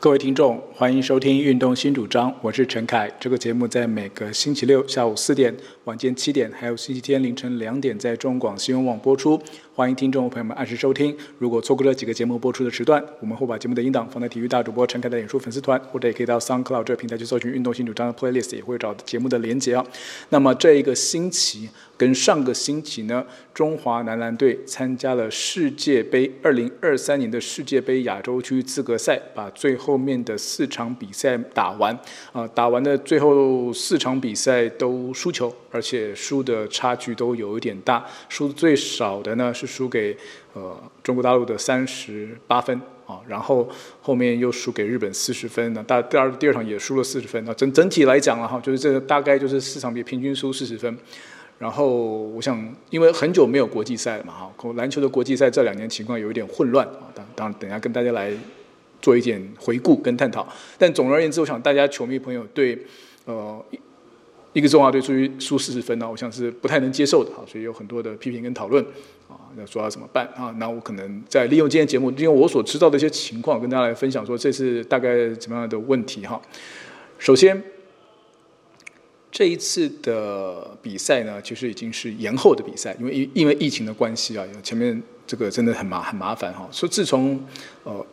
各位听众，欢迎收听《运动新主张》，我是陈凯。这个节目在每个星期六下午四点、晚间七点，还有星期天凌晨两点，在中广新闻网播出。欢迎听众朋友们按时收听。如果错过了几个节目播出的时段，我们会把节目的音档放在体育大主播陈凯的演出粉丝团，或者也可以到 SoundCloud 这个平台去搜寻《运动新主张》的 Playlist，也会找节目的连结啊。那么这一个星期跟上个星期呢，中华男篮队参加了世界杯二零二三年的世界杯亚洲区资格赛，把最后面的四场比赛打完。啊，打完的最后四场比赛都输球，而且输的差距都有一点大。输最少的呢是输给呃中国大陆的三十八分啊，然后后面又输给日本四十分。那大第二第二场也输了四十分。那整整体来讲了哈，就是这个大概就是四场比平均输四十分。然后我想，因为很久没有国际赛了嘛，哈，篮球的国际赛这两年情况有一点混乱啊。当当然，等下跟大家来做一点回顾跟探讨。但总而言之，我想大家球迷朋友对呃一个中华队出去输四十分呢，我想是不太能接受的哈，所以有很多的批评跟讨论啊，要说要怎么办啊？那我可能在利用今天节目，利用我所知道的一些情况，跟大家来分享说这是大概怎么样的问题哈。首先。这一次的比赛呢，其实已经是延后的比赛，因为因因为疫情的关系啊，前面这个真的很麻很麻烦哈。说自从呃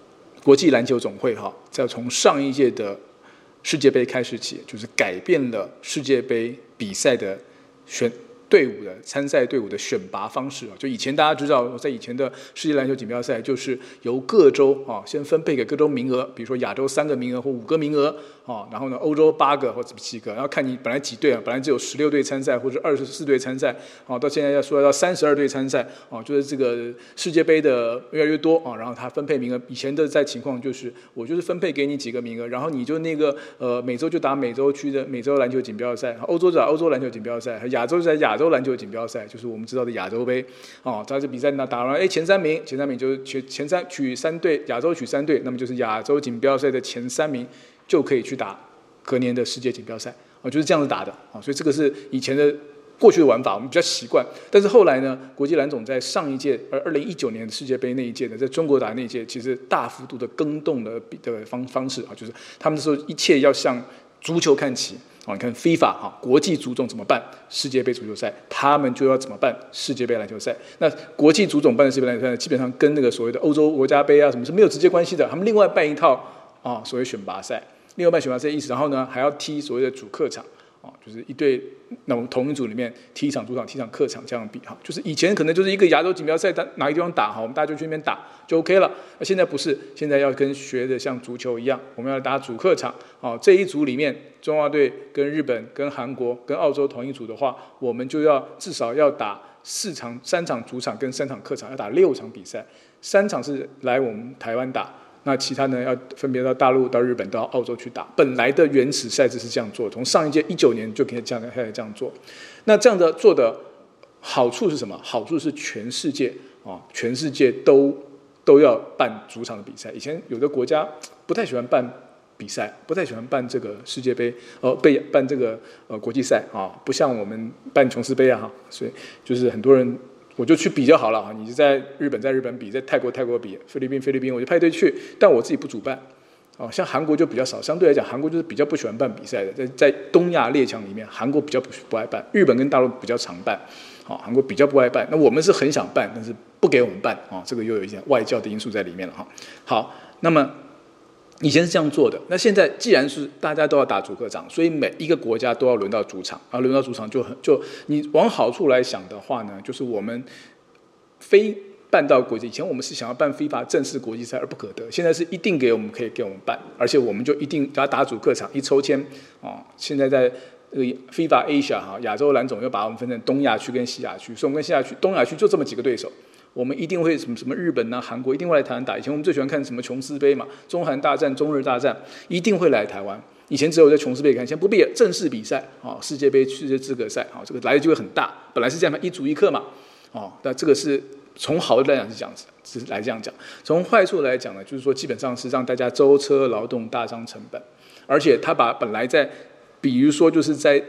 国际篮球总会哈，在从上一届的世界杯开始起，就是改变了世界杯比赛的选。队伍的参赛队伍的选拔方式啊，就以前大家知道，在以前的世界篮球锦标赛，就是由各州啊先分配给各州名额，比如说亚洲三个名额或五个名额啊，然后呢欧洲八个或者七个，然后看你本来几队啊，本来只有十六队参赛或者二十四队参赛啊，到现在要说到三十二队参赛啊，就是这个世界杯的越来越多啊，然后他分配名额，以前的在情况就是我就是分配给你几个名额，然后你就那个呃美洲就打美洲区的美洲篮球锦标赛，欧洲打欧洲篮球锦标赛，亚洲在亚。洲篮球锦标赛就是我们知道的亚洲杯哦，在这比赛呢打完，哎，前三名，前三名就是前前三取三队，亚洲取三队，那么就是亚洲锦标赛的前三名就可以去打隔年的世界锦标赛哦，就是这样子打的啊，所以这个是以前的过去的玩法，我们比较习惯。但是后来呢，国际篮总在上一届，而二零一九年的世界杯那一届呢，在中国打那一届，其实大幅度的更动了比的方方式啊，就是他们说一切要向足球看齐。哦，你看 FIFA 哈，国际足总怎么办？世界杯足球赛，他们就要怎么办？世界杯篮球赛。那国际足总办的世界杯篮球赛呢，基本上跟那个所谓的欧洲国家杯啊什么是没有直接关系的。他们另外办一套啊，所谓选拔赛，另外半选拔赛意思，然后呢还要踢所谓的主客场啊。就是一队，那我们同一组里面踢一场主场，踢一场客场这样比哈。就是以前可能就是一个亚洲锦标赛，哪哪个地方打哈，我们大家就去那边打就 OK 了。那现在不是，现在要跟学的像足球一样，我们要打主客场。哦，这一组里面，中华队跟日本、跟韩国、跟澳洲同一组的话，我们就要至少要打四场，三场主场跟三场客场，要打六场比赛。三场是来我们台湾打。那其他呢？要分别到大陆、到日本、到澳洲去打。本来的原始赛制是这样做，从上一届一九年就可以这样开始这样做。那这样的做的好处是什么？好处是全世界啊，全世界都都要办主场的比赛。以前有的国家不太喜欢办比赛，不太喜欢办这个世界杯，呃，被办这个呃国际赛啊，不像我们办琼斯杯啊，所以就是很多人。我就去比就好了啊，你在日本在日本比，在泰国泰国比，菲律宾菲律宾，我就派队去，但我自己不主办，哦，像韩国就比较少，相对来讲，韩国就是比较不喜欢办比赛的，在在东亚列强里面，韩国比较不不爱办，日本跟大陆比较常办，好，韩国比较不爱办，那我们是很想办，但是不给我们办，啊，这个又有一些外交的因素在里面了哈，好，那么。以前是这样做的，那现在既然是大家都要打主客场，所以每一个国家都要轮到主场，而轮到主场就很就你往好处来想的话呢，就是我们非办到国际，以前我们是想要办 FIFA 正式国际赛而不可得，现在是一定给我们可以给我们办，而且我们就一定要打主客场，一抽签啊，现在在这个 FIFA Asia 哈亚洲篮总又把我们分成东亚区跟西亚区，所以我们跟西亚区、东亚区就这么几个对手。我们一定会什么什么日本呐、啊、韩国一定会来台湾打。以前我们最喜欢看什么琼斯杯嘛，中韩大战、中日大战，一定会来台湾。以前只有在琼斯杯看，现在不必正式比赛啊，世界杯、世界资格赛啊，这个来的机会很大。本来是这样，一主一客嘛，哦，那这个是从好的来讲是这样子，是来这样讲。从坏处来讲呢，就是说基本上是让大家舟车劳顿、大伤成本，而且他把本来在，比如说就是在。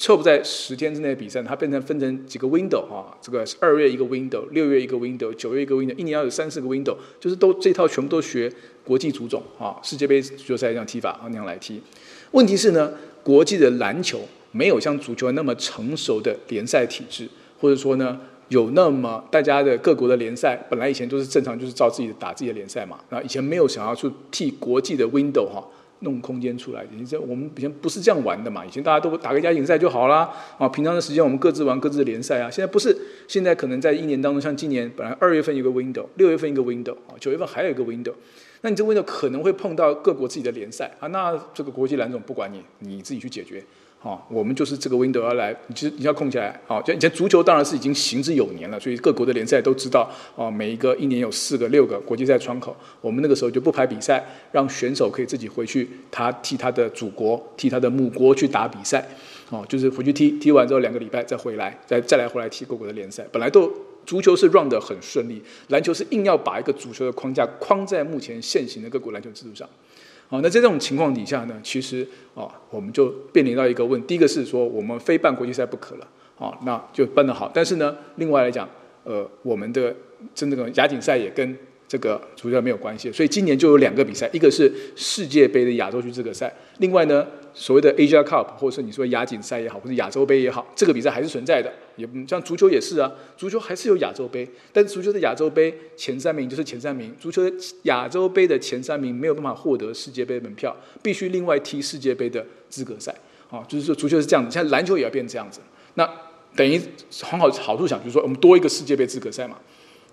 凑不在十天之内比赛，它变成分成几个 window 啊，这个二月一个 window，六月一个 window，九月一个 window，一年要有三四个 window，就是都这套全部都学国际足总啊，世界杯足球赛这样踢法啊那样来踢。问题是呢，国际的篮球没有像足球那么成熟的联赛体制，或者说呢，有那么大家的各国的联赛本来以前都是正常就是照自己的打自己的联赛嘛，那以前没有想要去替国际的 window 哈。弄空间出来，你这我们以前不是这样玩的嘛？以前大家都打个亚锦赛就好啦。啊，平常的时间我们各自玩各自的联赛啊。现在不是，现在可能在一年当中，像今年本来二月份有个 window，六月份一个 window，啊，九月份还有一个 window，那你这 window 可能会碰到各国自己的联赛啊，那这个国际篮总不管你，你自己去解决。好、哦，我们就是这个 window 要来，你其实你要空起来。好、哦，就以前足球当然是已经行之有年了，所以各国的联赛都知道。哦，每一个一年有四个、六个国际赛窗口，我们那个时候就不排比赛，让选手可以自己回去，他替他的祖国、替他的母国去打比赛。哦，就是回去踢，踢完之后两个礼拜再回来，再再来回来踢各国的联赛。本来都足球是 run 得很顺利，篮球是硬要把一个足球的框架框在目前现行的各国篮球制度上。好，那在这种情况底下呢，其实啊，我们就面临到一个问题，第一个是说我们非办国际赛不可了，啊，那就办得好。但是呢，另外来讲，呃，我们的真正的亚锦赛也跟这个足球没有关系，所以今年就有两个比赛，一个是世界杯的亚洲区资格赛，另外呢。所谓的 Asia Cup，或者是你说亚锦赛也好，或者亚洲杯也好，这个比赛还是存在的。也像足球也是啊，足球还是有亚洲杯，但是足球的亚洲杯前三名就是前三名，足球的亚洲杯的前三名没有办法获得世界杯门票，必须另外踢世界杯的资格赛。啊，就是说足球是这样子，现在篮球也要变这样子。那等于很好好处想，就是说我们多一个世界杯资格赛嘛，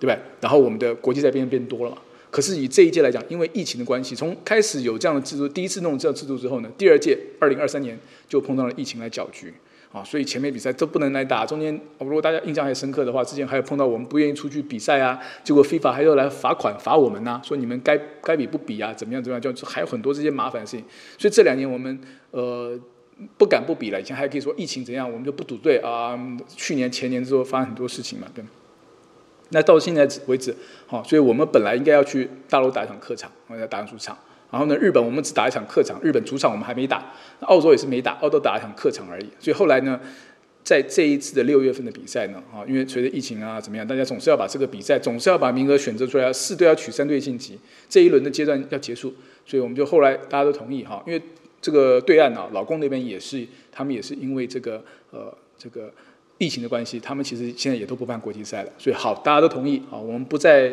对不对？然后我们的国际赛变变多了嘛。可是以这一届来讲，因为疫情的关系，从开始有这样的制度，第一次弄这样制度之后呢，第二届二零二三年就碰到了疫情来搅局，啊，所以前面比赛都不能来打。中间如果大家印象还深刻的话，之前还有碰到我们不愿意出去比赛啊，结果非法还要来罚款罚我们呐、说你们该该比不比啊，怎么样怎么样，就还有很多这些麻烦事情。所以这两年我们呃不敢不比了，以前还可以说疫情怎样，我们就不赌对啊。去年前年之后发生很多事情嘛，对。那到现在为止，好，所以我们本来应该要去大陆打一场客场，我要打主场。然后呢，日本我们只打一场客场，日本主场我们还没打。澳洲也是没打，澳洲打一场客场而已。所以后来呢，在这一次的六月份的比赛呢，啊，因为随着疫情啊怎么样，大家总是要把这个比赛，总是要把名额选择出来，四队要取三队晋级，这一轮的阶段要结束，所以我们就后来大家都同意哈，因为这个对岸啊，老公那边也是，他们也是因为这个呃这个。疫情的关系，他们其实现在也都不办国际赛了。所以好，大家都同意啊，我们不再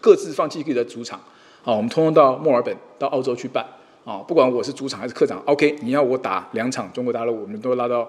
各自放弃自己的主场啊，我们通通到墨尔本到澳洲去办啊，不管我是主场还是客场，OK，你要我打两场中国大陆，我们都拉到。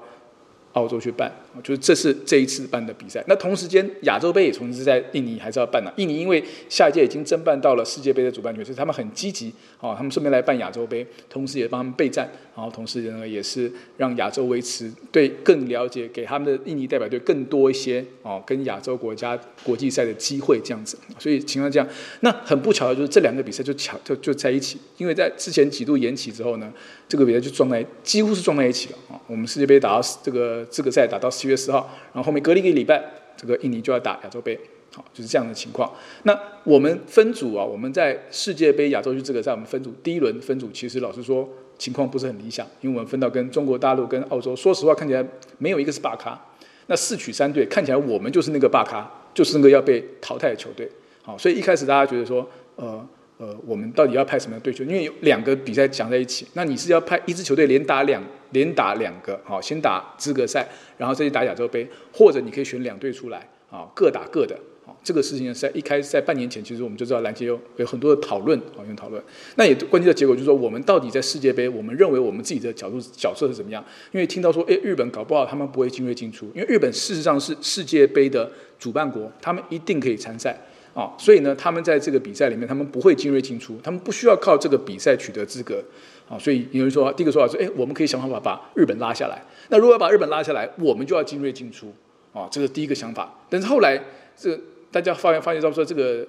澳洲去办，就是这是这一次办的比赛。那同时间，亚洲杯也同时在印尼还是要办的。印尼因为下一届已经争办到了世界杯的主办权，所以他们很积极啊，他们顺便来办亚洲杯，同时也帮他们备战，然后同时呢也是让亚洲维持对更了解，给他们的印尼代表队更多一些哦跟亚洲国家国际赛的机会这样子。所以情况这样，那很不巧的就是这两个比赛就巧就就在一起，因为在之前几度延期之后呢，这个比赛就撞在几乎是撞在一起了啊。我们世界杯打到这个。资格赛打到十月十号，然后后面隔了一个礼拜，这个印尼就要打亚洲杯，好，就是这样的情况。那我们分组啊，我们在世界杯亚洲区资格赛，我们分组第一轮分组，其实老实说情况不是很理想，因为我们分到跟中国大陆跟澳洲，说实话看起来没有一个是大咖。那四取三队看起来我们就是那个大咖，就是那个要被淘汰的球队。好，所以一开始大家觉得说，呃。呃，我们到底要派什么样的队球？因为有两个比赛讲在一起，那你是要派一支球队连打两连打两个，好，先打资格赛，然后再去打亚洲杯，或者你可以选两队出来，啊，各打各的，好，这个事情在一开始在半年前，其实我们就知道篮协有有很多的讨论，好，有讨论。那也关键的结果就是说，我们到底在世界杯，我们认为我们自己的角度角色是怎么样？因为听到说，诶，日本搞不好他们不会精锐进出，因为日本事实上是世界杯的主办国，他们一定可以参赛。啊，所以呢，他们在这个比赛里面，他们不会精锐进出，他们不需要靠这个比赛取得资格。啊，所以有人说，第一个说法是，哎，我们可以想办法把日本拉下来。那如果要把日本拉下来，我们就要精锐进出。啊，这是第一个想法。但是后来，这大家发现发现到说，这个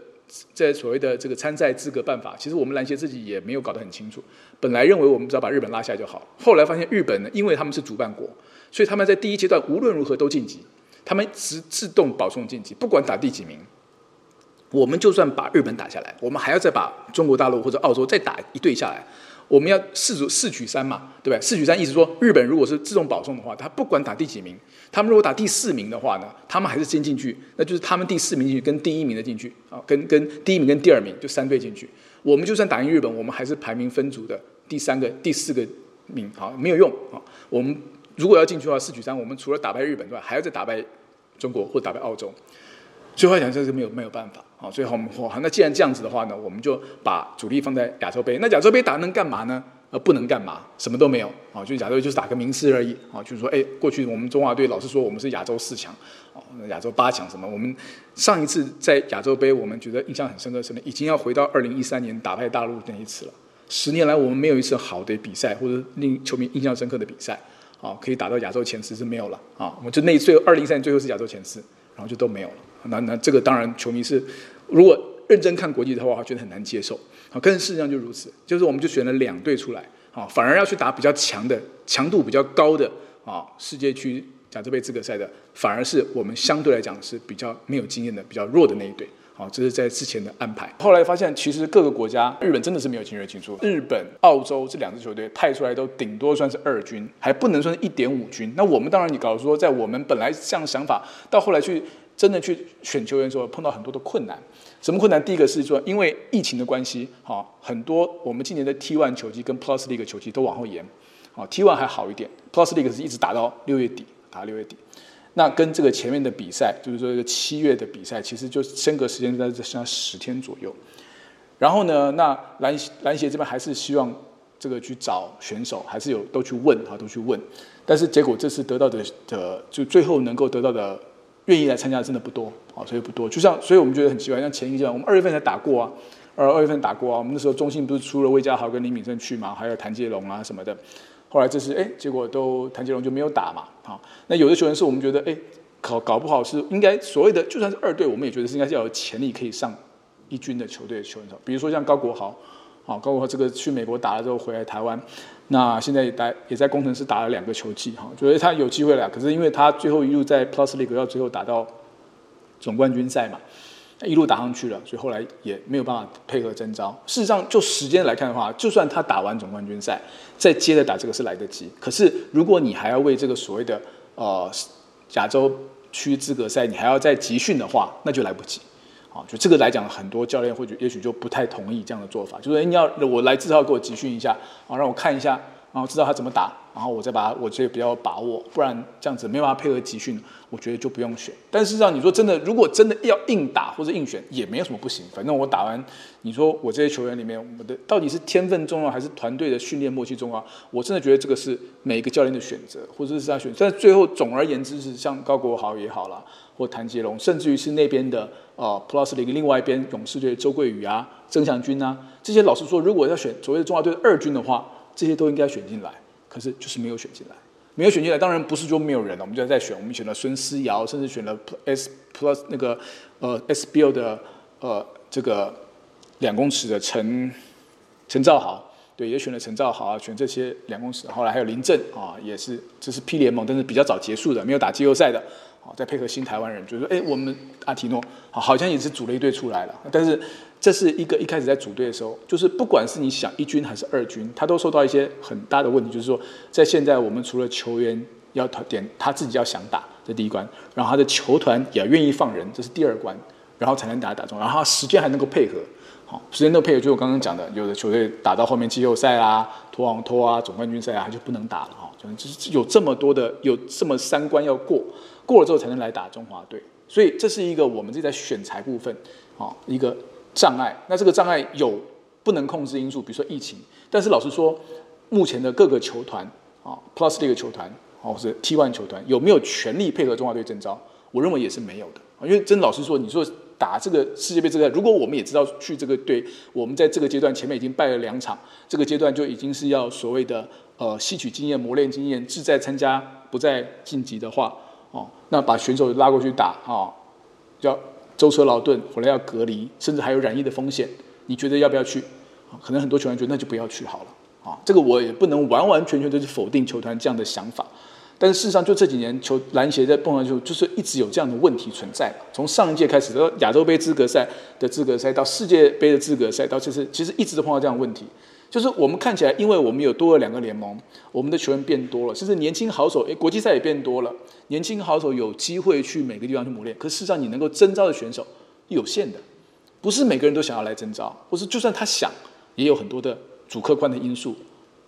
在所谓的这个参赛资格办法，其实我们篮协自己也没有搞得很清楚。本来认为我们只要把日本拉下来就好，后来发现日本呢，因为他们是主办国，所以他们在第一阶段无论如何都晋级，他们自自动保送晋级，不管打第几名。我们就算把日本打下来，我们还要再把中国大陆或者澳洲再打一队下来，我们要四组四取三嘛，对吧？四取三意思说，日本如果是自动保送的话，他不管打第几名，他们如果打第四名的话呢，他们还是先进去，那就是他们第四名进去跟第一名的进去啊，跟跟第一名跟第二名就三队进去。我们就算打赢日本，我们还是排名分组的第三个、第四个名，好，没有用啊。我们如果要进去的话，四取三，我们除了打败日本之外，还要再打败中国或打败澳洲。最后来讲，这是没有没有办法。啊！最后我们说，那既然这样子的话呢，我们就把主力放在亚洲杯。那亚洲杯打能干嘛呢？呃，不能干嘛，什么都没有。啊，就亚洲就是打个名次而已。啊，就是说，哎，过去我们中华队老是说我们是亚洲四强，哦，亚洲八强什么？我们上一次在亚洲杯，我们觉得印象很深刻是呢，已经要回到二零一三年打败大陆那一次了。十年来，我们没有一次好的比赛，或者令球迷印象深刻的比赛，啊，可以打到亚洲前十是没有了。啊，我们就那一次二零一三年最后是亚洲前十，然后就都没有了。那那这个当然球迷是如果。认真看国际的话，觉得很难接受。好，可是事实上就如此，就是我们就选了两队出来，啊，反而要去打比较强的、强度比较高的啊世界区亚洲杯资格赛的，反而是我们相对来讲是比较没有经验的、比较弱的那一队。好，这是在之前的安排。后来发现，其实各个国家，日本真的是没有精锐进出。日本、澳洲这两支球队派出来都顶多算是二军，还不能算是一点五军。那我们当然，你搞说，在我们本来这样想法，到后来去真的去选球员的时候，碰到很多的困难。什么困难？第一个是说，因为疫情的关系，哈，很多我们今年的 T1 球季跟 Plus League 球季都往后延，啊，T1 还好一点，Plus League 是一直打到六月底，打到六月底。那跟这个前面的比赛，就是说这个七月的比赛，其实就间隔时间在这像十天左右。然后呢，那篮篮协这边还是希望这个去找选手，还是有都去问啊，都去问。但是结果这次得到的的，就最后能够得到的。愿意来参加的真的不多啊，所以不多。就像，所以我们觉得很奇怪，像前一个阶段，我们二月份才打过啊，二二月份打过啊。我们那时候中信不是出了魏家豪跟林敏正去嘛，还有谭杰龙啊什么的。后来这次哎，结果都谭杰龙就没有打嘛。好，那有的球员是我们觉得哎，搞搞不好是应该所谓的，就算是二队，我们也觉得是应该是要有潜力可以上一军的球队的球员。比如说像高国豪，啊，高国豪这个去美国打了之后回来台湾。那现在也在也在工程师打了两个球季哈，觉得他有机会了。可是因为他最后一路在 Plus League 要最后打到总冠军赛嘛，一路打上去了，所以后来也没有办法配合征召。事实上，就时间来看的话，就算他打完总冠军赛，再接着打这个是来得及。可是如果你还要为这个所谓的呃亚洲区资格赛，你还要再集训的话，那就来不及。就这个来讲，很多教练或许也许就不太同意这样的做法，就是你要我来至少给我集训一下，啊，让我看一下，然后知道他怎么打，然后我再把我觉得比较把握，不然这样子没办法配合集训，我觉得就不用选。但事实上，你说真的，如果真的要硬打或者硬选，也没有什么不行。反正我打完，你说我这些球员里面，我的到底是天分重要还是团队的训练默契重要？我真的觉得这个是每一个教练的选择，或者是他选。但最后总而言之是像高国豪也好了。或谭杰龙，甚至于是那边的呃 Plus 的另外一边勇士队周桂宇啊、曾祥军啊，这些老实说，如果要选所谓的中华队的二军的话，这些都应该选进来。可是就是没有选进来，没有选进来，当然不是说没有人了，我们就在选，我们选了孙思尧，甚至选了 S Plus 那个呃 SBO 的呃这个两公尺的陈陈兆豪，对，也选了陈兆豪啊，选这些两公尺，后来还有林振啊，也是这是 P 联盟，但是比较早结束的，没有打季后赛的。再配合新台湾人，就是说，哎，我们阿提诺好，好像也是组了一队出来了。但是这是一个一开始在组队的时候，就是不管是你想一军还是二军，他都受到一些很大的问题。就是说，在现在我们除了球员要点他自己要想打，这第一关，然后他的球团也要愿意放人，这是第二关，然后才能打打中，然后时间还能够配合。好，时间都配合，就我刚刚讲的，有的球队打到后面季后赛啊、拖王拖啊、总冠军赛啊，他就不能打了哈。就是有这么多的，有这么三关要过。过了之后才能来打中华队，所以这是一个我们这在选材部分啊一个障碍。那这个障碍有不能控制因素，比如说疫情。但是老实说，目前的各个球团啊，Plus 这个球团啊，或者 T1 球团有没有全力配合中华队征召？我认为也是没有的。因为真老实说，你说打这个世界杯这个，如果我们也知道去这个队，我们在这个阶段前面已经败了两场，这个阶段就已经是要所谓的呃吸取经验、磨练经验，志在参加，不再晋级的话。哦，那把选手拉过去打啊，叫舟车劳顿，回来要隔离，甚至还有染疫的风险。你觉得要不要去？可能很多球员觉得那就不要去好了。啊，这个我也不能完完全全的去否定球团这样的想法。但是事实上，就这几年球篮协在碰上去，就是一直有这样的问题存在。从上一届开始，亚洲杯资格赛的资格赛，到世界杯的资格赛，到这次其实一直都碰到这样的问题。就是我们看起来，因为我们有多了两个联盟，我们的球员变多了，甚至年轻好手，诶，国际赛也变多了，年轻好手有机会去每个地方去磨练。可事实上，你能够征召的选手有限的，不是每个人都想要来征召，或是就算他想，也有很多的主客观的因素，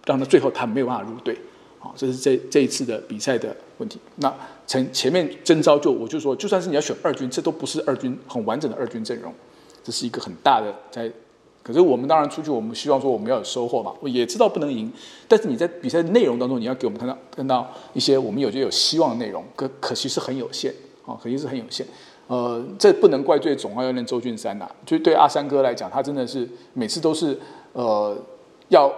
让他最后他没有办法入队。好，这是这这一次的比赛的问题。那前前面征召就我就说，就算是你要选二军，这都不是二军很完整的二军阵容，这是一个很大的在。可是我们当然出去，我们希望说我们要有收获嘛。我也知道不能赢，但是你在比赛内容当中，你要给我们看到看到一些我们有些有希望的内容，可可惜是很有限啊，可惜是很有限。呃，这不能怪罪总教练周俊山呐，就对阿三哥来讲，他真的是每次都是呃要。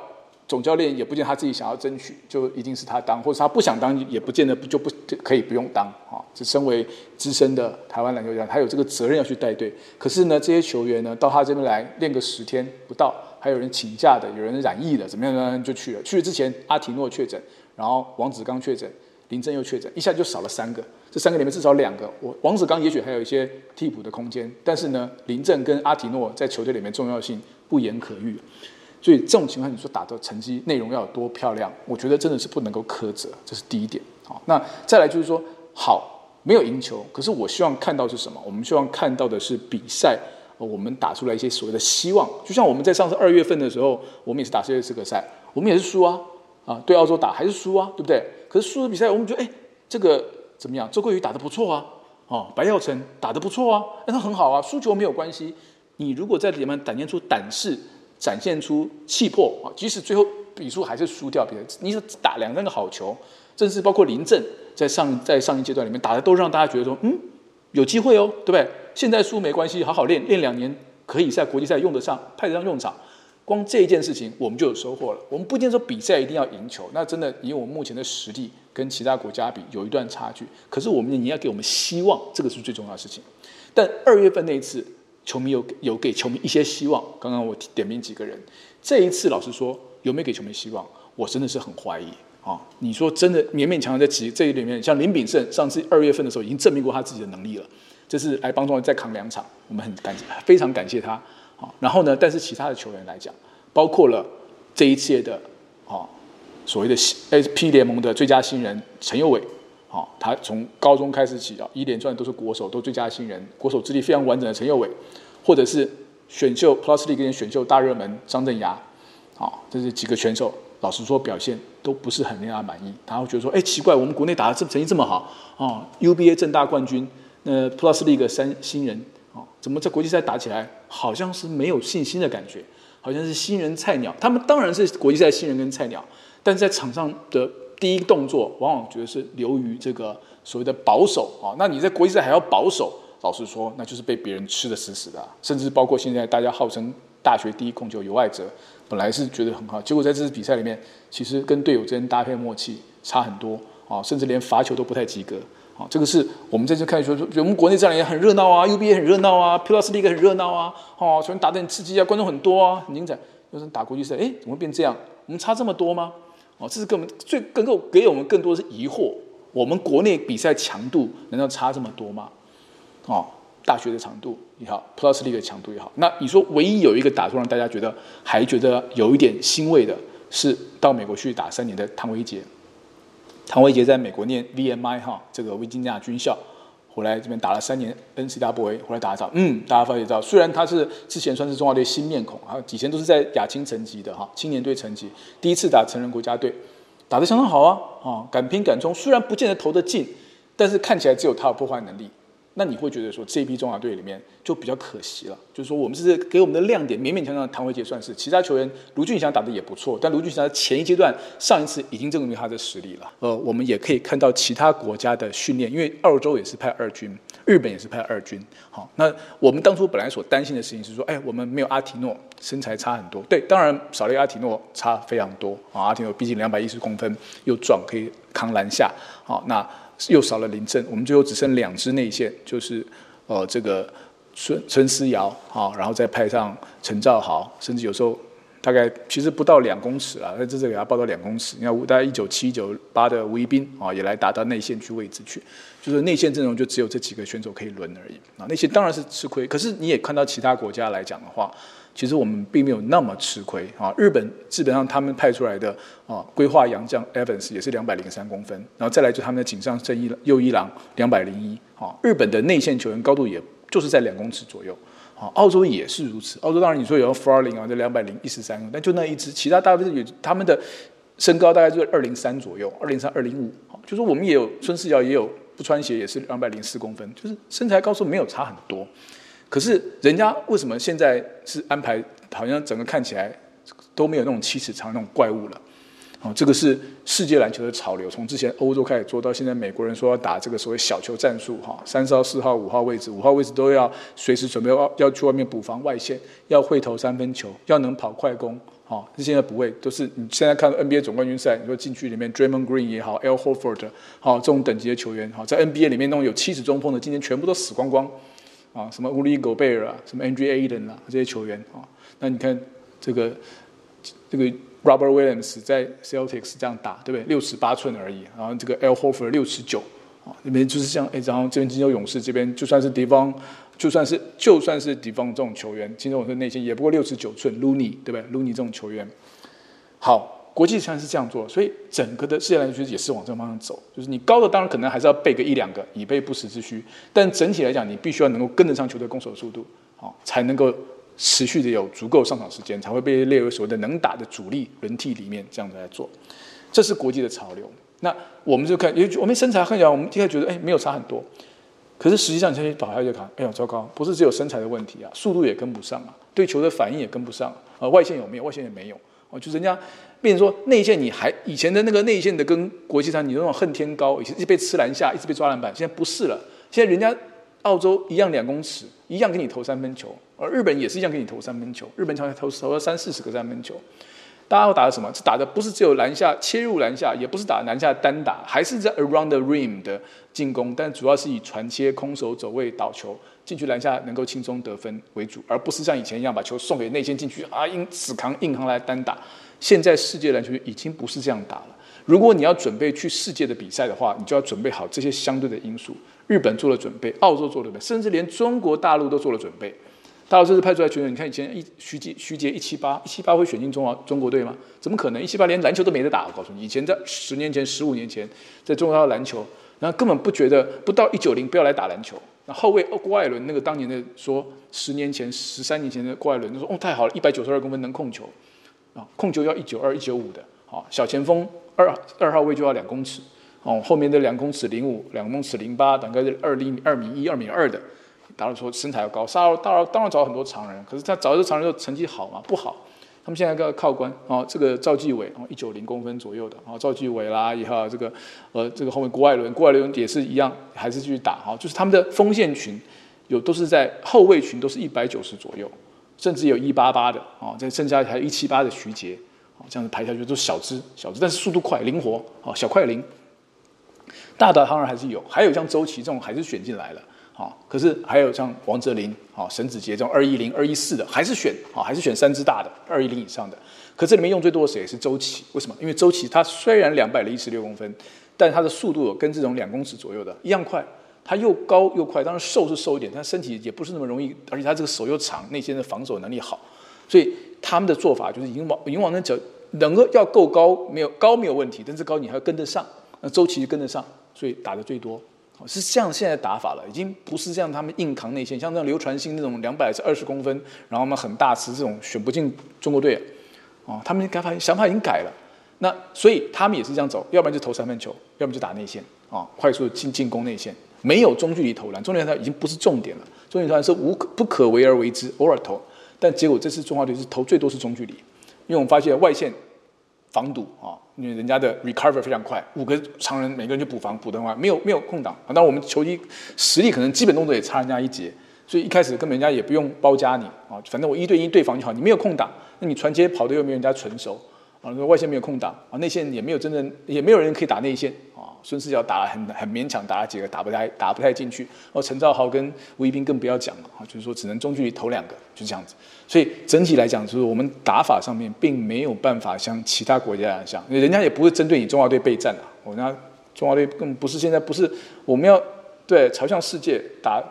总教练也不见他自己想要争取，就一定是他当，或者他不想当，也不见得就不可以不用当啊。这身为资深的台湾篮球员，他有这个责任要去带队。可是呢，这些球员呢，到他这边来练个十天不到，还有人请假的，有人染疫的，怎么样呢？就去了。去了之前，阿提诺确诊，然后王子刚确诊，林振又确诊，一下就少了三个。这三个里面至少两个，我王子刚也许还有一些替补的空间，但是呢，林振跟阿提诺在球队里面重要性不言可喻。所以这种情况，你说打的成绩内容要有多漂亮？我觉得真的是不能够苛责，这是第一点。好，那再来就是说，好，没有赢球，可是我希望看到是什么？我们希望看到的是比赛，我们打出来一些所谓的希望。就像我们在上次二月份的时候，我们也是打世界资格赛，我们也是输啊，啊，对澳洲打还是输啊，对不对？可是输的比赛，我们觉得，哎，这个怎么样？周桂宇打得不错啊，哦，白耀成打得不错啊，那很好啊，输球没有关系。你如果在里面展现出胆识。展现出气魄啊！即使最后比数还是输掉，别人你是打两三个好球，甚至包括林振在上在上一阶段里面打的都让大家觉得说，嗯，有机会哦，对不对？现在输没关系，好好练练两年，可以在国际赛用得上，派得上用场。光这一件事情，我们就有收获了。我们不一定说比赛一定要赢球，那真的以我们目前的实力跟其他国家比有一段差距。可是我们你要给我们希望，这个是最重要的事情。但二月份那一次。球迷有有给球迷一些希望。刚刚我点名几个人，这一次老实说有没有给球迷希望？我真的是很怀疑啊！你说真的勉勉强强在几这里面，像林秉胜上次二月份的时候已经证明过他自己的能力了，这是来帮助再扛两场，我们很感谢，非常感谢他啊。然后呢，但是其他的球员来讲，包括了这一届的啊所谓的 SP 联盟的最佳新人陈佑伟。好，他从高中开始起啊，一连串都是国手，都最佳新人，国手资历非常完整的陈佑伟，或者是选秀 Plus League 跟选秀大热门张镇衙，好，这是几个选手，老实说表现都不是很令他满意，他会觉得说，哎，奇怪，我们国内打的这成绩这么好啊，UBA 正大冠军，那 Plus League 三新人，哦，怎么在国际赛打起来好像是没有信心的感觉，好像是新人菜鸟，他们当然是国际赛新人跟菜鸟，但是在场上的。第一个动作往往觉得是流于这个所谓的保守啊，那你在国际赛还要保守，老实说，那就是被别人吃得死死的，甚至包括现在大家号称大学第一控球尤艾哲，本来是觉得很好，结果在这次比赛里面，其实跟队友之间搭配默契差很多啊，甚至连罚球都不太及格啊，这个是我们在这看说说，我们国内这样也很热闹啊，UBA 很热闹啊，Plus League 很热闹啊，哦，球员打得很刺激啊，观众很多啊，很精彩，就是打国际赛，哎，怎么会变这样？我们差这么多吗？哦，这是给我们最更够给我们更多的是疑惑。我们国内比赛强度难道差这么多吗？哦，大学的强度也好，Plus League 的强度也好，那你说唯一有一个打出让大家觉得还觉得有一点欣慰的是到美国去打三年的唐维杰。唐维杰在美国念 VMI 哈，这个维吉尼亚军校。回来这边打了三年 N C W A，回来打得早，嗯，大家发觉到，虽然他是之前算是中华队新面孔，啊，以前都是在亚青层级的哈，青年队层级，第一次打成人国家队，打得相当好啊，啊，敢拼敢冲，虽然不见得投得进，但是看起来只有他有破坏能力。那你会觉得说这一批中华队里面就比较可惜了，就是说我们是给我们的亮点，勉勉强强唐维杰算是，其他球员卢俊祥打得也不错，但卢俊祥前一阶段上一次已经证明他的实力了。呃，我们也可以看到其他国家的训练，因为澳洲也是派二军，日本也是派二军。好，那我们当初本来所担心的事情是说，哎，我们没有阿提诺，身材差很多。对，当然少了一个阿提诺差非常多啊，阿提诺毕竟两百一十公分，又壮，可以扛篮下。好，那。又少了林振，我们最后只剩两支内线，就是，呃，这个孙孙思尧，好，然后再派上陈兆豪，甚至有时候大概其实不到两公尺啊，那这次给他报到两公尺。你看，大概一九七、一九八的吴一斌啊，也来打到内线去位置去，就是内线阵容就只有这几个选手可以轮而已啊。那些当然是吃亏，可是你也看到其他国家来讲的话，其实我们并没有那么吃亏啊。日本基本上他们派出来的啊，规划洋将 Evans 也是两百零三公分，然后再来就他们的井上正一右一郎两百零一啊。日本的内线球员高度也就是在两公尺左右啊。澳洲也是如此。澳洲当然你说有 f r l i n g 啊，这两百零一十三，但就那一支，其他大部分有他们的身高大概就是二零三左右，二零三、二零五。就是我们也有孙思尧也有不穿鞋也是两百零四公分，就是身材高度没有差很多。可是人家为什么现在是安排好像整个看起来都没有那种七尺长那种怪物了？哦，这个是世界篮球的潮流，从之前欧洲开始做到现在，美国人说要打这个所谓小球战术，哈，三号、四号、五号位置，五号位置都要随时准备要要去外面补防外线，要会投三分球，要能跑快攻，哈，这现在不会，都是你现在看 NBA 总冠军赛，你说禁区里面 Draymond Green 也好，Al Horford，好，这种等级的球员，好，在 NBA 里面那种有七尺中锋的，今天全部都死光光，啊，什么 Rudy Gobert 啊，什么 Andre Ayton 啊，这些球员，啊，那你看这个这个。Robert Williams 在 Celtics 这样打，对不对？六尺八寸而已。然后这个 L. Hofer 六尺九，啊，那边就是这样。哎，然后这边金州勇士这边就算是敌方，就算是就算是敌方这种球员，金州勇士内线也不过六尺九寸。Looney 对不对？Looney 这种球员，好，国际上是这样做，所以整个的世界篮球也是往这个方向走。就是你高的当然可能还是要备个一两个，以备不时之需。但整体来讲，你必须要能够跟得上球队攻守的速度，好，才能够。持续的有足够上场时间，才会被列为所谓的能打的主力轮替里面这样子来做，这是国际的潮流。那我们就看，因为我们身材看起来，我们现在觉得哎没有差很多，可是实际上你去倒下去看，哎呦糟糕，不是只有身材的问题啊，速度也跟不上啊，对球的反应也跟不上。呃，外线有没有？外线也没有。哦，就人家变成说内线，你还以前的那个内线的跟国际上你那种恨天高，以前一直被吃篮下，一直被抓篮板，现在不是了，现在人家。澳洲一样两公尺，一样给你投三分球，而日本也是一样给你投三分球。日本常常投投了三四十个三分球。大家要打的什么？是打的不是只有篮下切入篮下，也不是打篮下单打，还是在 around the rim 的进攻，但主要是以传切、空手走位、倒球进去篮下能够轻松得分为主，而不是像以前一样把球送给内线进去啊，硬死扛硬扛来单打。现在世界篮球已经不是这样打了。如果你要准备去世界的比赛的话，你就要准备好这些相对的因素。日本做了准备，澳洲做了准备，甚至连中国大陆都做了准备。大陆这次派出来球员，你看以前一徐杰徐杰一七八一七八会选进中华中国队吗？怎么可能？一七八连篮球都没得打。我告诉你，以前在十年前、十五年前，在中国篮球，然后根本不觉得不到一九零不要来打篮球。那后卫郭艾伦那个当年的说，十年前、十三年前的郭艾伦就说：“哦，太好了，一百九十二公分能控球啊，控球要一九二、一九五的。好，小前锋二二号位就要两公尺。”哦，后面的两公尺零五、两公尺零八，大概是二厘米、二米一、二米二的，打到说身材要高，沙尔当然当然找很多长人，可是他找这长人就成绩好嘛？不好。他们现在个靠关哦，这个赵继伟哦，一九零公分左右的哦，赵继伟啦，以后这个呃这个后面郭艾伦，郭艾伦也是一样，还是继续打哈，就是他们的锋线群有都是在后卫群都是一百九十左右，甚至有一八八的哦，这剩下还有一七八的徐杰哦，这样子排下去都是小只小只，但是速度快灵活哦，小快灵。大的当然还是有，还有像周琦这种还是选进来了，好，可是还有像王哲林、好沈子杰这种二一零、二一四的，还是选，好，还是选三支大的二一零以上的。可这里面用最多的谁是周琦？为什么？因为周琦他虽然两百零一十六公分，但他的速度跟这种两公尺左右的一样快，他又高又快，当然瘦是瘦一点，但身体也不是那么容易，而且他这个手又长，内线的防守能力好，所以他们的做法就是已经往已经往那走，能够要够高，没有高没有问题，但是高你还要跟得上，那周琦就跟得上。所以打的最多，是像现在打法了，已经不是像他们硬扛内线，像这种流传性那种两百是二十公分，然后呢很大只这种选不进中国队，哦，他们改法想法已经改了，那所以他们也是这样走，要不然就投三分球，要么就打内线，啊，快速进进攻内线，没有中距离投篮，中距离投篮已经不是重点了，中距离投篮是无可不可为而为之，偶尔投，但结果这次中华队是投最多是中距离，因为我们发现外线。防堵啊，因为人家的 recover 非常快，五个常人每个人就补防补的话，没有没有空档啊。当然我们球衣实力可能基本动作也差人家一截，所以一开始根本人家也不用包夹你啊，反正我一对一对防就好。你没有空档，那你传接跑的又没有人家纯熟啊，外线没有空档啊，内线也没有真正也没有人可以打内线啊。孙思邈打了很很勉强，打了几个打不太打不太进去。哦，陈兆豪跟吴一斌更不要讲了啊，就是说只能中距离投两个，就这样子。所以整体来讲，就是我们打法上面并没有办法像其他国家一样，人家也不会针对你中华队备战啊。我那中华队更不是现在不是我们要对朝向世界打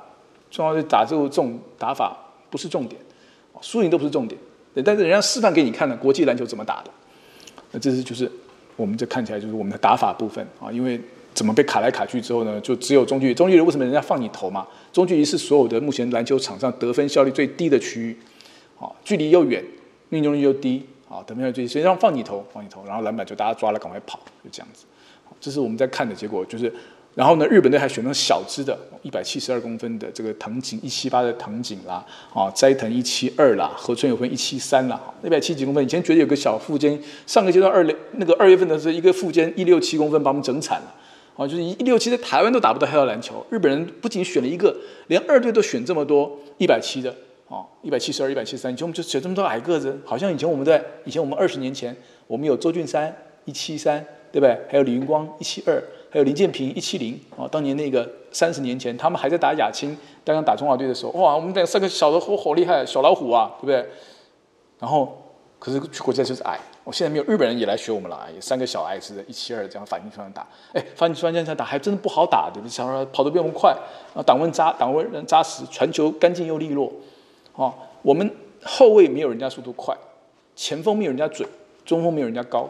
中华队打这种打法不是重点，输赢都不是重点。但是人家示范给你看了国际篮球怎么打的，那这是就是我们这看起来就是我们的打法部分啊，因为怎么被卡来卡去之后呢，就只有中距离，中距离为什么人家放你投嘛？中距离是所有的目前篮球场上得分效率最低的区域，啊，距离又远，命中率又低，啊，得分效率最低，所以让放你投，放你投，然后篮板就大家抓了赶快跑，就这样子，这是我们在看的结果，就是。然后呢，日本队还选了小只的，一百七十二公分的这个藤井一七八的藤井啦，啊，斋藤一七二啦，河村有分一七三啦，一百七几公分。以前觉得有个小富坚，上个阶段二那个二月份的时候，一个富坚一六七公分把我们整惨了，啊，就是一六七在台湾都打不到黑道篮球。日本人不仅选了一个，连二队都选这么多一百七的，啊，一百七十二、一百七十三，以前我们就选这么多矮个子，好像以前我们在以前我们二十年前，我们有周俊山一七三，对不对？还有李云光一七二。还有林建平一七零啊，当年那个三十年前，他们还在打亚青，刚刚打中华队的时候，哇，我们这三个小的好好厉害，小老虎啊，对不对？然后，可是去国家就是矮，我现在没有日本人也来学我们了，也三个小矮子一七二这样反击出来打，哎，反击突然这样打还真的不好打，对不对？小孩跑得比我们快啊，挡位扎，挡温人扎实，传球干净又利落，哦，我们后卫没有人家速度快，前锋没有人家准，中锋没有人家高，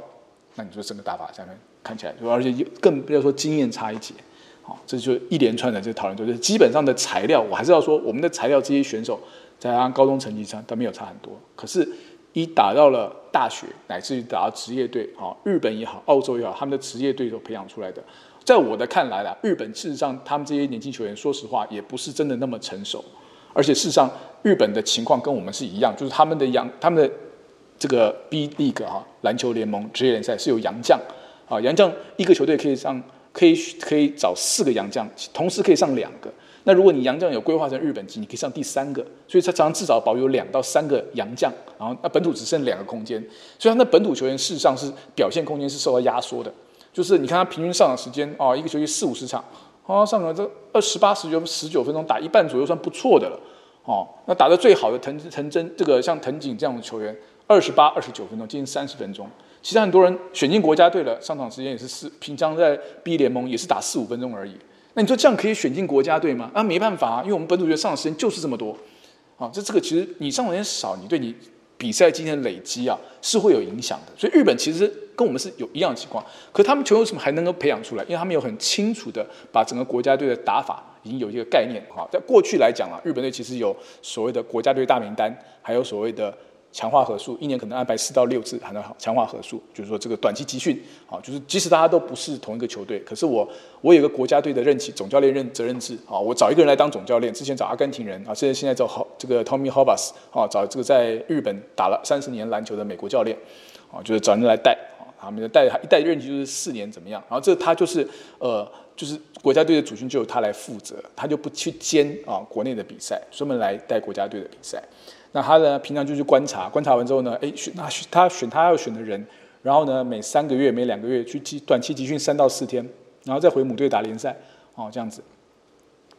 那你说整个打法下面？看起来，而且更不要说经验差一截，好，这就一连串的这个讨论，就是基本上的材料，我还是要说，我们的材料这些选手在他高中成绩上都没有差很多，可是，一打到了大学，乃至于打到职业队，啊，日本也好，澳洲也好，他们的职业队都培养出来的，在我的看来啦，日本事实上他们这些年轻球员，说实话也不是真的那么成熟，而且事实上日本的情况跟我们是一样，就是他们的洋，他们的这个 B League 哈，篮球联盟职业联赛是有洋将。啊，洋将一个球队可以上，可以可以找四个洋将，同时可以上两个。那如果你洋将有规划成日本籍，你可以上第三个。所以他常常至少保有两到三个洋将，然后那本土只剩两个空间。所以他那本土球员事实上是表现空间是受到压缩的。就是你看他平均上场时间啊，一个球季四五十场，啊，上场这二十八十九十九分钟打一半左右算不错的了。哦，那打得最好的藤藤真这个像藤井这样的球员，二十八二十九分钟，接近三十分钟。其实很多人选进国家队了，上场时间也是四，平常在 B 联盟也是打四五分钟而已。那你说这样可以选进国家队吗？啊，没办法啊，因为我们本土球员上场时间就是这么多。啊，这这个其实你上场时间少，你对你比赛经验累积啊是会有影响的。所以日本其实跟我们是有一样的情况，可他们球员为什么还能够培养出来？因为他们有很清楚的把整个国家队的打法已经有一个概念。哈，在过去来讲啊，日本队其实有所谓的国家队大名单，还有所谓的。强化合宿，一年可能安排四到六次，还能好强化合宿，就是说这个短期集训，啊，就是即使大家都不是同一个球队，可是我我有个国家队的任期，总教练任责任制，啊，我找一个人来当总教练，之前找阿根廷人，啊，现在现在找好这个 Tommy Hovasse，啊，找这个在日本打了三十年篮球的美国教练，啊，就是找人来带，啊，他们的带一带任期就是四年怎么样，然后这他就是呃，就是国家队的主训就由他来负责，他就不去兼啊国内的比赛，专门来带国家队的比赛。那他呢？平常就去观察，观察完之后呢，哎，选他选他选他要选的人，然后呢，每三个月、每两个月去集短期集训三到四天，然后再回母队打联赛，哦，这样子。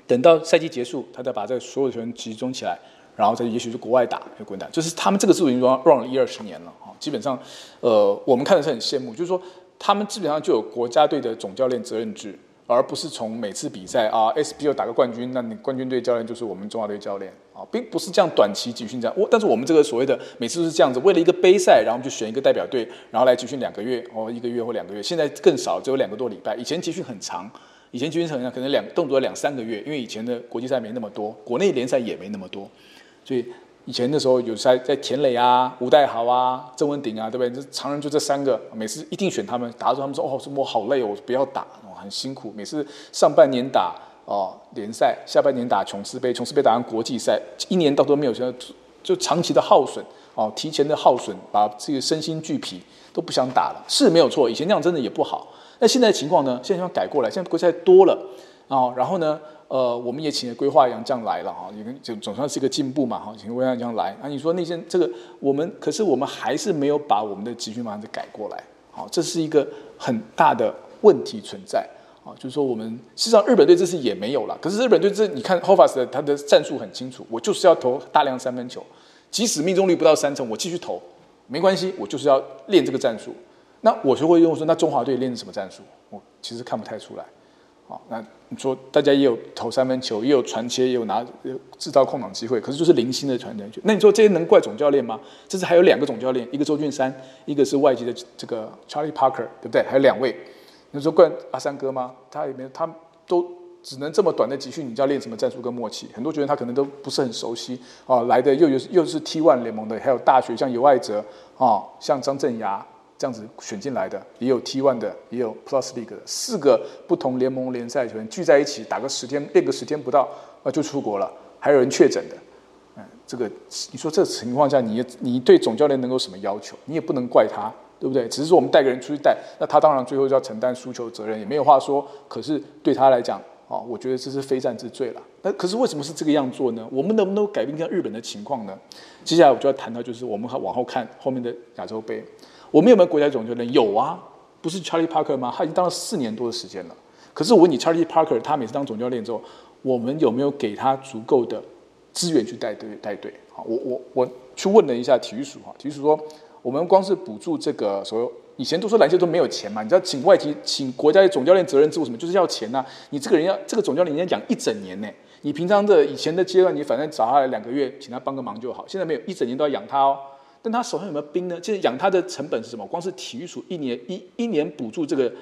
等到赛季结束，他再把这所有的球员集中起来，然后再也许去国外打，就滚蛋。就是他们这个制度已经 run 了一二十年了，哈，基本上，呃，我们看的是很羡慕，就是说他们基本上就有国家队的总教练责任制。而不是从每次比赛啊，SBL 打个冠军，那你冠军队教练就是我们中华队教练啊，并不是这样短期集训这样。我但是我们这个所谓的每次都是这样子，为了一个杯赛，然后就选一个代表队，然后来集训两个月哦，一个月或两个月。现在更少，只有两个多礼拜。以前集训很长，以前集训很长，可能两动作两三个月，因为以前的国际赛没那么多，国内联赛也没那么多，所以。以前的时候有在在田磊啊、吴岱豪啊、郑文鼎啊，对不对？这常人就这三个，每次一定选他们。打的时候他们说：“哦，我好累哦，我不要打，很辛苦。”每次上半年打哦联赛，下半年打琼斯杯，琼斯杯打完国际赛，一年到头没有说就长期的耗损哦，提前的耗损，把这个身心俱疲，都不想打了。是没有错，以前那样真的也不好。那现在情况呢？现在情况改过来，现在国赛多了，啊，然后呢，呃，我们也请了归化洋将来了哈，也就总算是一个进步嘛哈，请归化洋将来。那你说那些这个我们，可是我们还是没有把我们的集训方案改过来，好，这是一个很大的问题存在啊，就是说我们实际上日本队这次也没有了，可是日本队这你看 h o f a s 他的战术很清楚，我就是要投大量三分球，即使命中率不到三成，我继续投。没关系，我就是要练这个战术。那我就会用说，那中华队练什么战术？我其实看不太出来。好，那你说大家也有投三分球，也有传切，也有拿制造空档机会，可是就是零星的传球。那你说这些能怪总教练吗？这次还有两个总教练，一个周俊山，一个是外籍的这个 Charlie Parker，对不对？还有两位，你说怪阿三哥吗？他里面他都。只能这么短的集训，你要练什么战术跟默契？很多球员他可能都不是很熟悉啊。来的又有又是 T1 联盟的，还有大学像尤爱哲啊，像张镇衙这样子选进来的，也有 T1 的，也有 Plus League 的，四个不同联盟联赛球员聚在一起打个十天，练个十天不到啊就出国了，还有人确诊的。嗯，这个你说这情况下，你你对总教练能够什么要求？你也不能怪他，对不对？只是说我们带个人出去带，那他当然最后就要承担输球责任，也没有话说。可是对他来讲，哦，我觉得这是非战之罪了。那可是为什么是这个样做呢？我们能不能改变一下日本的情况呢？接下来我就要谈到，就是我们往后看后面的亚洲杯，我们有没有国家总教练？有啊，不是 Charlie Parker 吗？他已经当了四年多的时间了。可是我问你，Charlie Parker 他每次当总教练之后，我们有没有给他足够的资源去带队带队？好，我我我去问了一下体育署哈，体育署说，我们光是补助这个所有。以前都说篮球都没有钱嘛，你知道请外籍请国家的总教练责任制什么？就是要钱呐、你这个人要这个总教练，你要养一整年呢。你平常的以前的阶段，你反正找他来两个月，请他帮个忙就好。现在没有，一整年都要养他哦。但他手上有没有兵呢？就是养他的成本是什么？光是体育署一年一一年补助这个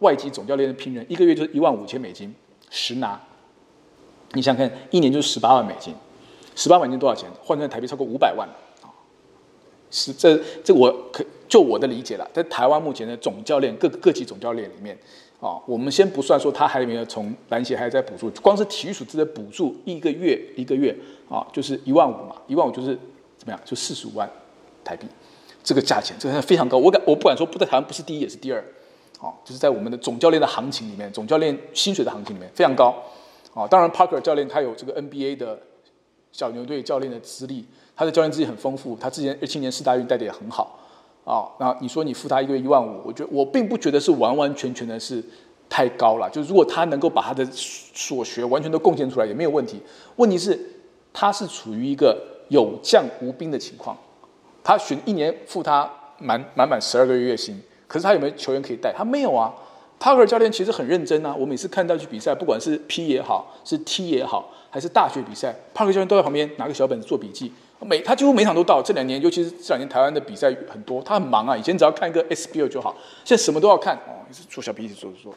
外籍总教练的聘任，一个月就是一万五千美金，实拿。你想看，一年就是十八万美金，十八万美金多少钱？换算台币超过五百万！是这这我可。就我的理解了，在台湾目前的总教练各各级总教练里面，啊，我们先不算说他还有没有从篮协还在补助，光是体育署的补助一个月一个月啊，就是一万五嘛，一万五就是怎么样，就四十五万台币，这个价钱这个非常高。我敢我不敢说不在台湾不是第一也是第二，啊，就是在我们的总教练的行情里面，总教练薪水的行情里面非常高，啊，当然 Parker 教练他有这个 NBA 的小牛队教练的资历，他的教练资历很丰富，他之前二七年四大运带的也很好。啊、那你说你付他一个月一万五，我觉得我并不觉得是完完全全的是太高了。就如果他能够把他的所学完全都贡献出来，也没有问题。问题是他是处于一个有将无兵的情况，他选一年付他满满满十二个月月薪，可是他有没有球员可以带？他没有啊。帕克教练其实很认真啊，我每次看到去比赛，不管是 P 也好，是 T 也好，还是大学比赛，帕克教练都在旁边拿个小本子做笔记。每他几乎每场都到，这两年尤其是这两年台湾的比赛很多，他很忙啊。以前只要看一个 SBL 就好，现在什么都要看哦，一直做小笔记，做做做。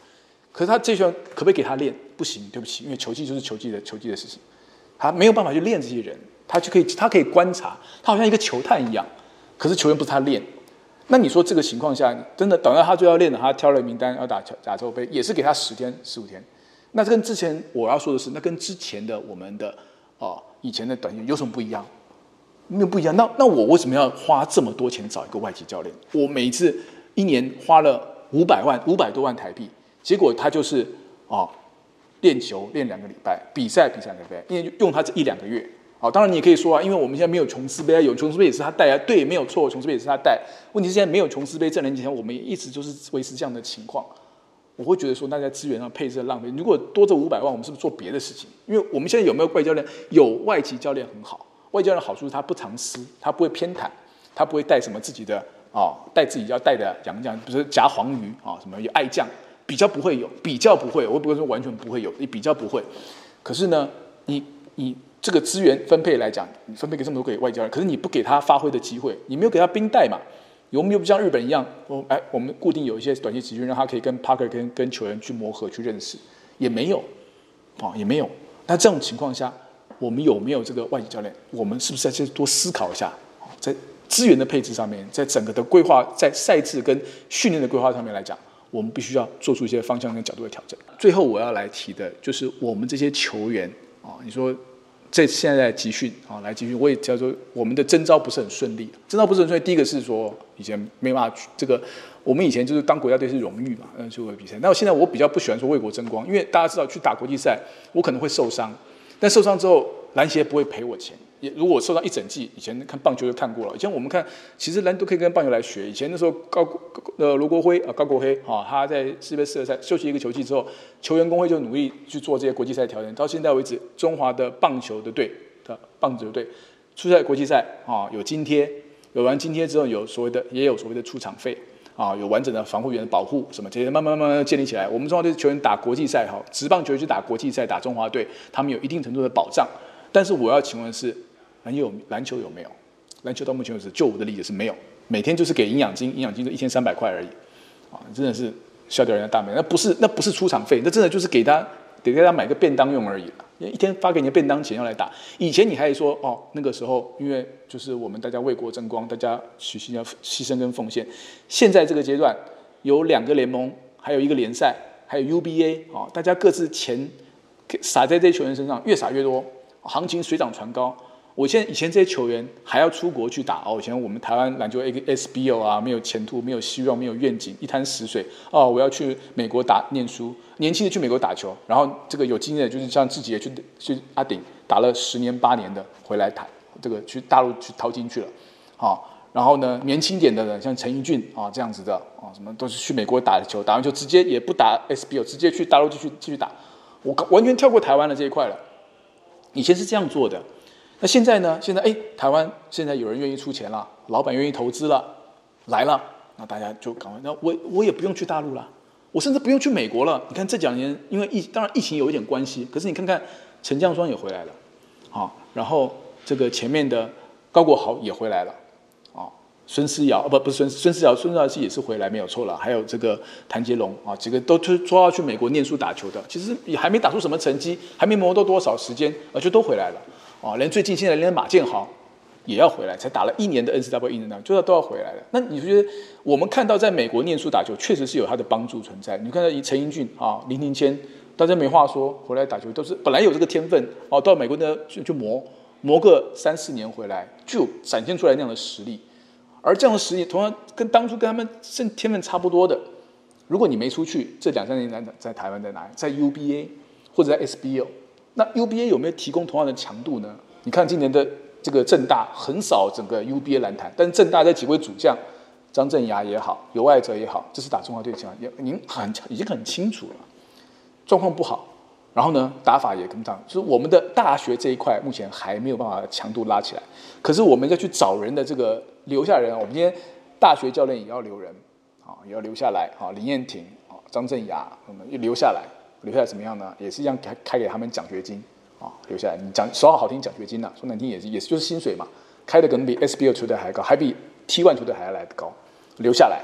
可是他这些可不可以给他练？不行，对不起，因为球技就是球技的球技的事情，他没有办法去练这些人，他就可以他可以观察，他好像一个球探一样。可是球员不是他练，那你说这个情况下，真的等到他最要练的，他挑了名单要打亚洲杯，也是给他十天十五天。那这跟之前我要说的是，那跟之前的我们的哦以前的短信有什么不一样？没有不一样，那那我为什么要花这么多钱找一个外籍教练？我每次一年花了五百万，五百多万台币，结果他就是啊、哦，练球练两个礼拜，比赛比赛两个礼拜，因为用他这一两个月。好、哦，当然你也可以说啊，因为我们现在没有琼斯杯，有琼斯杯也是他带啊，对，没有错，琼斯杯也是他带。问题是现在没有琼斯杯，这两年我们也一直就是维持这样的情况。我会觉得说，那在资源上配置浪费。如果多这五百万，我们是不是做别的事情？因为我们现在有没有外教练？有外籍教练很好。外教的好处是他不藏私，他不会偏袒，他不会带什么自己的啊，带自己要带的洋将，比如夹黄鱼啊，什么有爱将，比较不会有，比较不会，我不会说完全不会有，你比较不会。可是呢，你你这个资源分配来讲，你分配给这么多给外教，可是你不给他发挥的机会，你没有给他兵带嘛？我们又不像日本一样，我哎，我们固定有一些短期集训，让他可以跟 Parker 跟跟球员去磨合、去认识，也没有，啊，也没有。那这种情况下。我们有没有这个外籍教练？我们是不是再多思考一下？在资源的配置上面，在整个的规划，在赛制跟训练的规划上面来讲，我们必须要做出一些方向跟角度的调整。最后我要来提的就是我们这些球员啊，你说这现在集训啊，来集训，我也叫做我们的征召不是很顺利。征召不是很顺利，第一个是说以前没办法去这个我们以前就是当国家队是荣誉嘛，嗯，就会比赛。那我现在我比较不喜欢说为国争光，因为大家知道去打国际赛，我可能会受伤，但受伤之后篮协不会赔我钱。也如果我受伤一整季，以前看棒球就看过了。以前我们看，其实篮都可以跟棒球来学。以前那时候高呃罗国辉啊高国辉啊，他在世界杯四赛休息一个球季之后，球员工会就努力去做这些国际赛调整。到现在为止，中华的棒球的队的棒球队出赛国际赛啊有津贴，有完津贴之后有所谓的也有所谓的出场费啊，有完整的防护员的保护什么这些慢慢慢慢建立起来。我们中华队球员打国际赛哈，职棒球员去打国际赛打中华队，他们有一定程度的保障。但是我要请问的是。篮球有篮球有没有？篮球到目前为止，就我的理解是没有。每天就是给营养金，营养金就一千三百块而已，啊，真的是笑掉人家大门。那不是那不是出场费，那真的就是给他得给他买个便当用而已。一天发给你的便当钱要来打。以前你还说哦，那个时候因为就是我们大家为国争光，大家许心要牺牲跟奉献。现在这个阶段有两个联盟，还有一个联赛，还有 UBA 啊，大家各自钱撒在这些球员身上，越撒越多，行情水涨船高。我现在以前这些球员还要出国去打哦，以前我们台湾篮球 SBL 啊，没有前途，没有希望，没有愿景，一潭死水哦。我要去美国打念书，年轻的去美国打球，然后这个有经验的，就是像自己也去去阿顶打了十年八年的回来谈，这个去大陆去淘金去了，好、哦，然后呢，年轻点的人像陈奕俊啊、哦、这样子的啊、哦，什么都是去美国打球，打完球直接也不打 SBL，直接去大陆继续继续打，我完全跳过台湾的这一块了，以前是这样做的。那现在呢？现在哎，台湾现在有人愿意出钱了，老板愿意投资了，来了，那大家就赶快。那我我也不用去大陆了，我甚至不用去美国了。你看这两年，因为疫当然疫情有一点关系，可是你看看陈将双也回来了，啊，然后这个前面的高国豪也回来了，啊，孙思尧不不是孙孙思尧，孙思尧是也是回来没有错了。还有这个谭杰龙啊，几个都说说要去美国念书打球的，其实也还没打出什么成绩，还没磨到多少时间，啊就都回来了。啊，连最近现在连马建豪也要回来，才打了一年的 NCAA 一年的，就要都要回来了。那你觉得我们看到在美国念书打球，确实是有他的帮助存在。你看到陈英俊啊、林庭谦，大家没话说，回来打球都是本来有这个天分哦，到美国呢就就磨磨个三四年回来，就展现出来那样的实力。而这样的实力，同样跟当初跟他们是天分差不多的。如果你没出去，这两三年在在台湾在哪里？在 UBA 或者在 SBL。那 UBA 有没有提供同样的强度呢？你看今年的这个正大横扫整个 UBA 篮坛，但是正大这几位主将，张镇衙也好，尤爱哲也好，这是打中华队情况，也您很已经很清楚了，状况不好。然后呢，打法也跟不上，就是我们的大学这一块目前还没有办法强度拉起来。可是我们要去找人的这个留下人，我们今天大学教练也要留人啊，也要留下来啊，林彦廷啊，张镇衙，我们又留下来。留下来怎么样呢？也是一样开开给他们奖学金啊，留下来你讲说好好听奖学金呢、啊，说难听也是也是就是薪水嘛，开的可能比 SBL 球队还高，还比 T1 球队还要来得高。留下来，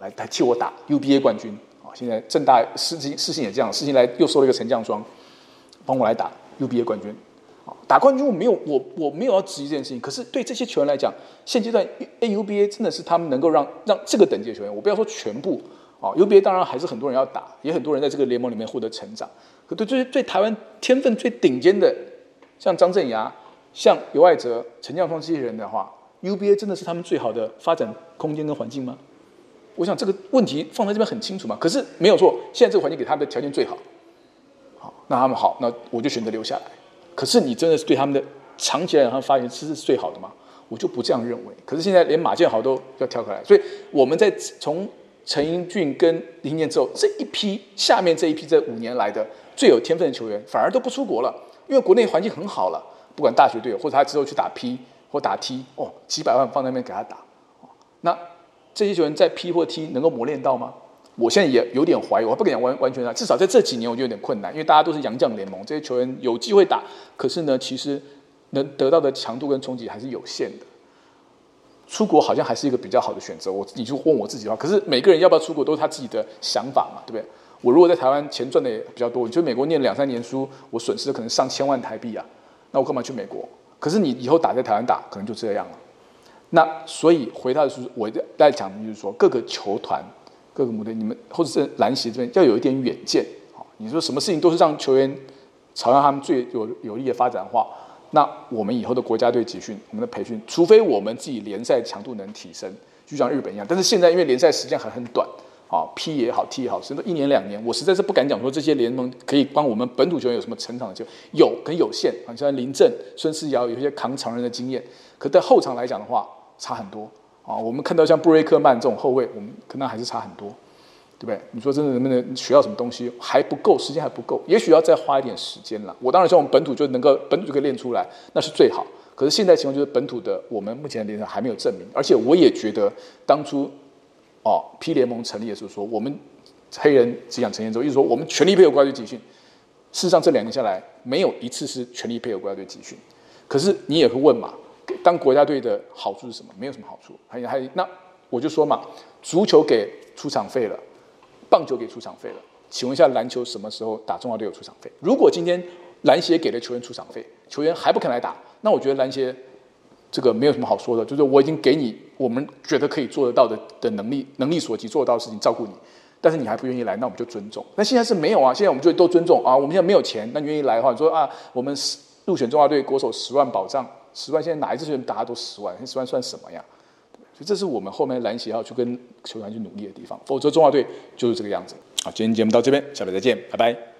来来替我打 UBA 冠军啊！现在正大事情事情也这样，事情来又收了一个陈将双，帮我来打 UBA 冠军啊！打冠军我没有我我没有要质疑这件事情，可是对这些球员来讲，现阶段 AUBA 真的是他们能够让让这个等级的球员，我不要说全部。啊，UBA 当然还是很多人要打，也很多人在这个联盟里面获得成长。可对这些对台湾天分最顶尖的，像张镇衙、像尤爱哲、陈将峰这些人的话，UBA 真的是他们最好的发展空间跟环境吗？我想这个问题放在这边很清楚嘛。可是没有错，现在这个环境给他们的条件最好。好，那他们好，那我就选择留下来。可是你真的是对他们的长期来讲，他们发展是最好的吗？我就不这样认为。可是现在连马建豪都要跳开来，所以我们在从。陈英俊跟林念之后，这一批下面这一批这五年来的最有天分的球员，反而都不出国了，因为国内环境很好了。不管大学队或者他之后去打 P 或打 T，哦，几百万放在那边给他打，那这些球员在 P 或 T 能够磨练到吗？我现在也有点怀疑，我不敢讲完完全啊，至少在这几年我就有点困难，因为大家都是洋将联盟，这些球员有机会打，可是呢，其实能得到的强度跟冲击还是有限的。出国好像还是一个比较好的选择。我你就问我自己的话，可是每个人要不要出国都是他自己的想法嘛，对不对？我如果在台湾钱赚的也比较多，你就美国念两三年书，我损失的可能上千万台币啊，那我干嘛去美国？可是你以后打在台湾打，可能就这样了。那所以回到的是，我在讲的就是说，各个球团、各个母队，你们或者是篮协这边要有一点远见。好，你说什么事情都是让球员朝向他们最有有利的发展化。那我们以后的国家队集训，我们的培训，除非我们自己联赛强度能提升，就像日本一样。但是现在因为联赛时间还很短，啊，P 也好，T 也好，甚至一年两年，我实在是不敢讲说这些联盟可以帮我们本土球员有什么成长的机会，有很有限。啊，像林政、孙思尧有一些扛常人的经验，可在后场来讲的话，差很多。啊，我们看到像布瑞克曼这种后卫，我们可能还是差很多。对不对？你说真的能不能学到什么东西？还不够，时间还不够，也许要再花一点时间了。我当然希望我们本土就能够本土就可以练出来，那是最好。可是现在情况就是本土的我们目前的联赛还没有证明，而且我也觉得当初哦 P 联盟成立的时候说我们黑人只想成年之后，意思说我们全力配合国家队集训。事实上这两年下来没有一次是全力配合国家队集训。可是你也会问嘛，当国家队的好处是什么？没有什么好处。还有还那我就说嘛，足球给出场费了。棒球给出场费了，请问一下，篮球什么时候打中华队有出场费？如果今天篮协给了球员出场费，球员还不肯来打，那我觉得篮协这个没有什么好说的，就是我已经给你我们觉得可以做得到的的能力，能力所及做得到的事情照顾你，但是你还不愿意来，那我们就尊重。那现在是没有啊，现在我们就都尊重啊。我们现在没有钱，那你愿意来的话，你说啊，我们入选中华队国手十万保障，十万现在哪一支球员大家都十万，十万算什么呀？这是我们后面篮协要去跟球员去努力的地方，否则中华队就是这个样子。好，今天节目到这边，下回再见，拜拜。